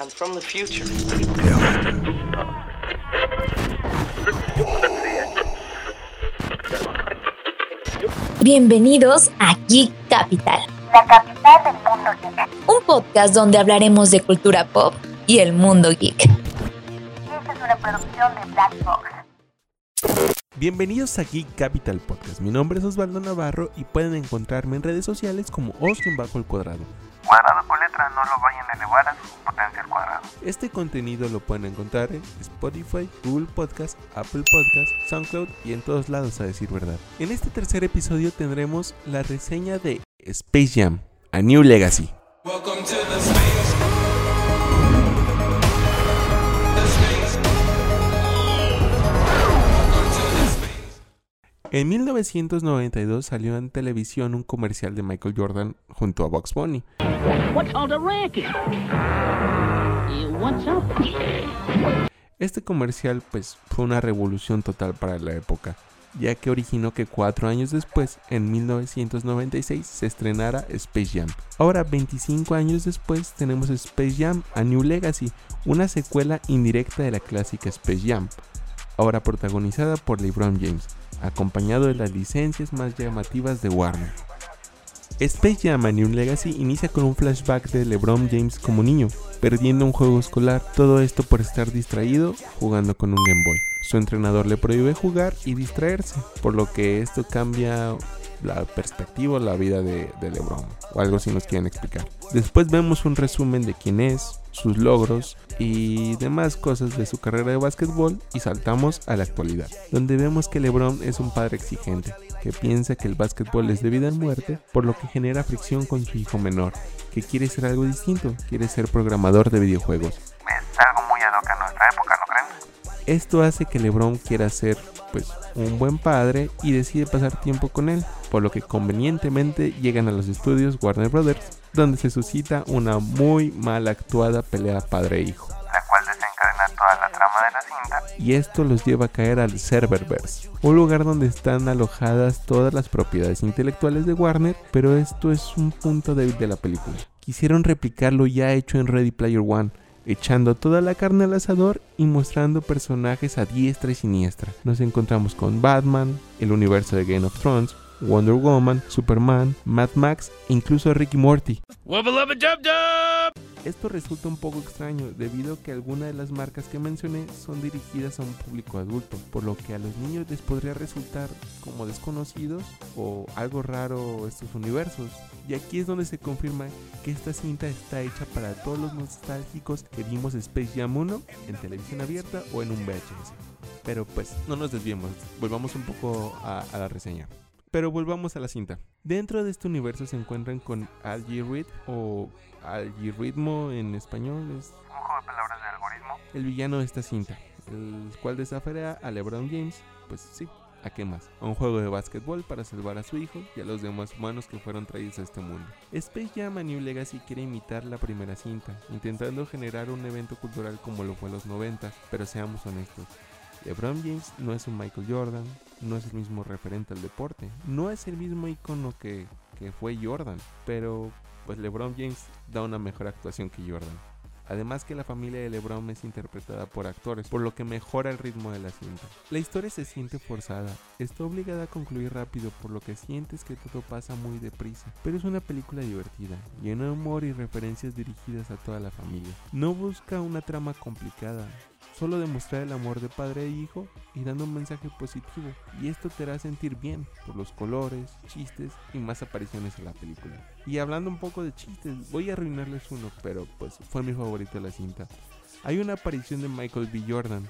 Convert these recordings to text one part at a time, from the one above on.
I'm from the future. Bienvenidos a Geek Capital, la capital del mundo geek. un podcast donde hablaremos de cultura pop y el mundo geek. Esta es una producción de Black Box. Bienvenidos a Geek Capital Podcast. Mi nombre es Osvaldo Navarro y pueden encontrarme en redes sociales como Ocean bajo el cuadrado. Cuadrado por letra, no lo vayan a elevar a su. Este contenido lo pueden encontrar en Spotify, Google Podcast, Apple Podcast, SoundCloud y en todos lados a decir verdad. En este tercer episodio tendremos la reseña de Space Jam, A New Legacy. En 1992 salió en televisión un comercial de Michael Jordan junto a Bugs Bunny. What's all the Este comercial pues fue una revolución total para la época, ya que originó que cuatro años después, en 1996, se estrenara Space Jam. Ahora, 25 años después, tenemos Space Jam A New Legacy, una secuela indirecta de la clásica Space Jam, ahora protagonizada por LeBron James, acompañado de las licencias más llamativas de Warner. Space Jam A New Legacy inicia con un flashback de LeBron James como niño, perdiendo un juego escolar, todo esto por estar distraído jugando con un Game Boy. Su entrenador le prohíbe jugar y distraerse, por lo que esto cambia la perspectiva, la vida de, de LeBron, o algo si nos quieren explicar. Después vemos un resumen de quién es, sus logros y demás cosas de su carrera de básquetbol y saltamos a la actualidad, donde vemos que LeBron es un padre exigente, que piensa que el básquetbol es de vida o muerte, por lo que genera fricción con su hijo menor, que quiere ser algo distinto, quiere ser programador de videojuegos. Es algo muy ad hoc a nuestra época, ¿no creen? Esto hace que LeBron quiera ser pues un buen padre y decide pasar tiempo con él, por lo que convenientemente llegan a los estudios Warner Brothers, donde se suscita una muy mal actuada pelea padre-hijo. Y esto los lleva a caer al Serververse, un lugar donde están alojadas todas las propiedades intelectuales de Warner, pero esto es un punto débil de la película. Quisieron replicar lo ya hecho en Ready Player One, echando toda la carne al asador y mostrando personajes a diestra y siniestra. Nos encontramos con Batman, el universo de Game of Thrones, Wonder Woman, Superman, Mad Max e incluso Ricky Morty. Esto resulta un poco extraño debido a que algunas de las marcas que mencioné son dirigidas a un público adulto, por lo que a los niños les podría resultar como desconocidos o algo raro estos universos. Y aquí es donde se confirma que esta cinta está hecha para todos los nostálgicos que vimos Space Jam 1 en televisión abierta o en un VHS. Pero pues no nos desviemos, volvamos un poco a, a la reseña. Pero volvamos a la cinta. Dentro de este universo se encuentran con Algirid o Algiritmo en español, es Un juego de palabras de algoritmo. el villano de esta cinta, el cual desafiará a LeBron James, pues sí, ¿a qué más? A un juego de básquetbol para salvar a su hijo y a los demás humanos que fueron traídos a este mundo. Space Jam A New Legacy quiere imitar la primera cinta, intentando generar un evento cultural como lo fue en los 90, pero seamos honestos. LeBron James no es un Michael Jordan, no es el mismo referente al deporte, no es el mismo icono que, que fue Jordan, pero pues LeBron James da una mejor actuación que Jordan. Además que la familia de LeBron es interpretada por actores, por lo que mejora el ritmo de la cinta. La historia se siente forzada, está obligada a concluir rápido por lo que sientes que todo pasa muy deprisa, pero es una película divertida, llena de humor y referencias dirigidas a toda la familia. No busca una trama complicada, solo demostrar el amor de padre e hijo y dando un mensaje positivo. Y esto te hará sentir bien por los colores, chistes y más apariciones en la película. Y hablando un poco de chistes, voy a arruinarles uno, pero pues fue mi favorito de la cinta. Hay una aparición de Michael B. Jordan,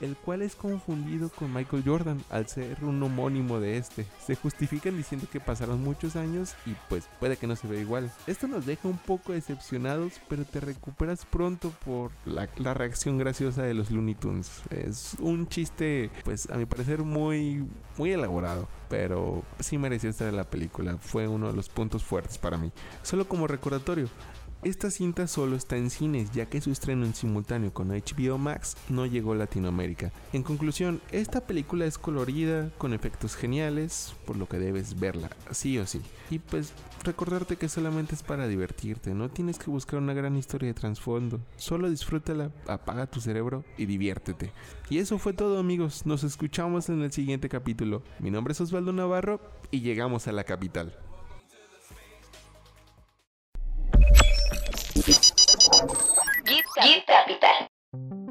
el cual es confundido con Michael Jordan al ser un homónimo de este. Se justifican diciendo que pasaron muchos años y pues puede que no se vea igual. Esto nos deja un poco decepcionados, pero te recuperas pronto por la, reacción graciosa de los Looney Tunes. Es un chiste, pues a mi parecer muy, muy elaborado. Pero sí mereció estar en la película. Fue uno de los puntos fuertes para mí. Solo como recordatorio, Esta cinta solo está en cines ya que su estreno en simultáneo con HBO Max no llegó a Latinoamérica. En conclusión, esta película es colorida, con efectos geniales, por lo que debes verla, sí o sí. Y pues recordarte que solamente es para divertirte, no tienes que buscar una gran historia de trasfondo, solo disfrútala, apaga tu cerebro y diviértete. Y eso fue todo amigos, nos escuchamos en el siguiente capítulo. Mi nombre es Osvaldo Navarro y llegamos a la capital. Git Capital.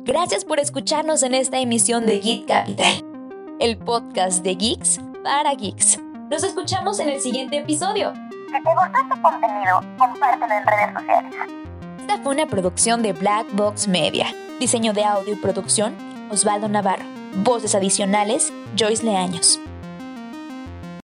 Gracias por escucharnos en esta emisión de Git Capital, el podcast de geeks para geeks. Nos escuchamos en el siguiente episodio. Si te gustó este contenido, compártelo en redes sociales. Esta fue una producción de Black Box Media. Diseño de audio y producción, Osvaldo Navarro. Voces adicionales, Joyce Leaños.